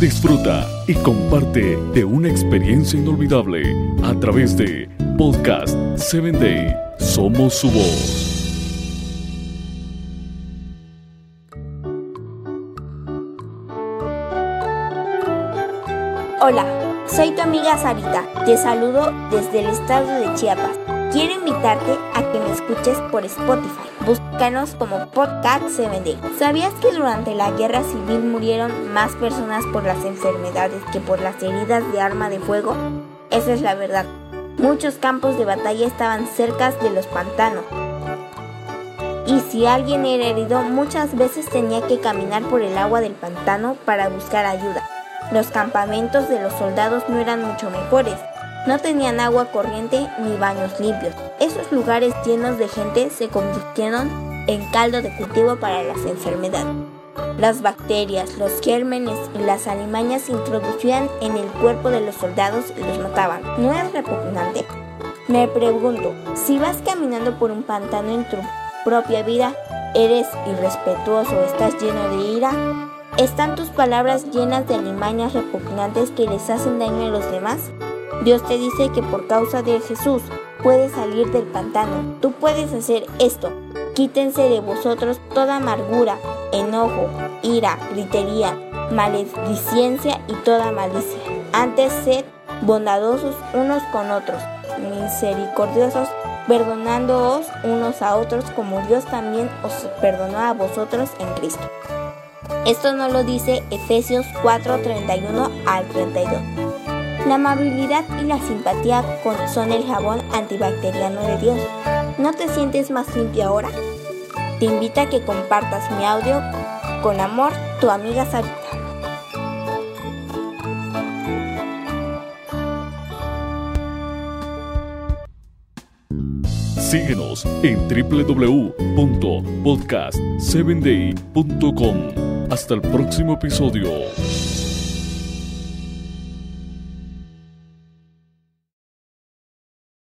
Disfruta y comparte de una experiencia inolvidable a través de Podcast 7 Day. Somos su voz. Hola, soy tu amiga Sarita. Te saludo desde el estado de Chiapas. Quiero invitarte a que me escuches por Spotify. Búscanos como Podcast 7 ¿Sabías que durante la guerra civil murieron más personas por las enfermedades que por las heridas de arma de fuego? Esa es la verdad. Muchos campos de batalla estaban cerca de los pantanos. Y si alguien era herido, muchas veces tenía que caminar por el agua del pantano para buscar ayuda. Los campamentos de los soldados no eran mucho mejores. No tenían agua corriente ni baños limpios. Esos lugares llenos de gente se convirtieron en caldo de cultivo para las enfermedades. Las bacterias, los gérmenes y las alimañas se introducían en el cuerpo de los soldados y los mataban. ¿No es repugnante? Me pregunto, si vas caminando por un pantano en tu propia vida, ¿eres irrespetuoso estás lleno de ira? ¿Están tus palabras llenas de alimañas repugnantes que les hacen daño a los demás? Dios te dice que por causa de Jesús puedes salir del pantano. Tú puedes hacer esto. Quítense de vosotros toda amargura, enojo, ira, gritería, maledicencia y toda malicia. Antes sed bondadosos unos con otros, misericordiosos, perdonándoos unos a otros como Dios también os perdonó a vosotros en Cristo. Esto no lo dice Efesios 4, 31 al 32. La amabilidad y la simpatía son el jabón antibacteriano de Dios. ¿No te sientes más limpio ahora? Te invito a que compartas mi audio con amor, tu amiga Sarita. Síguenos en www.podcast7day.com. Hasta el próximo episodio.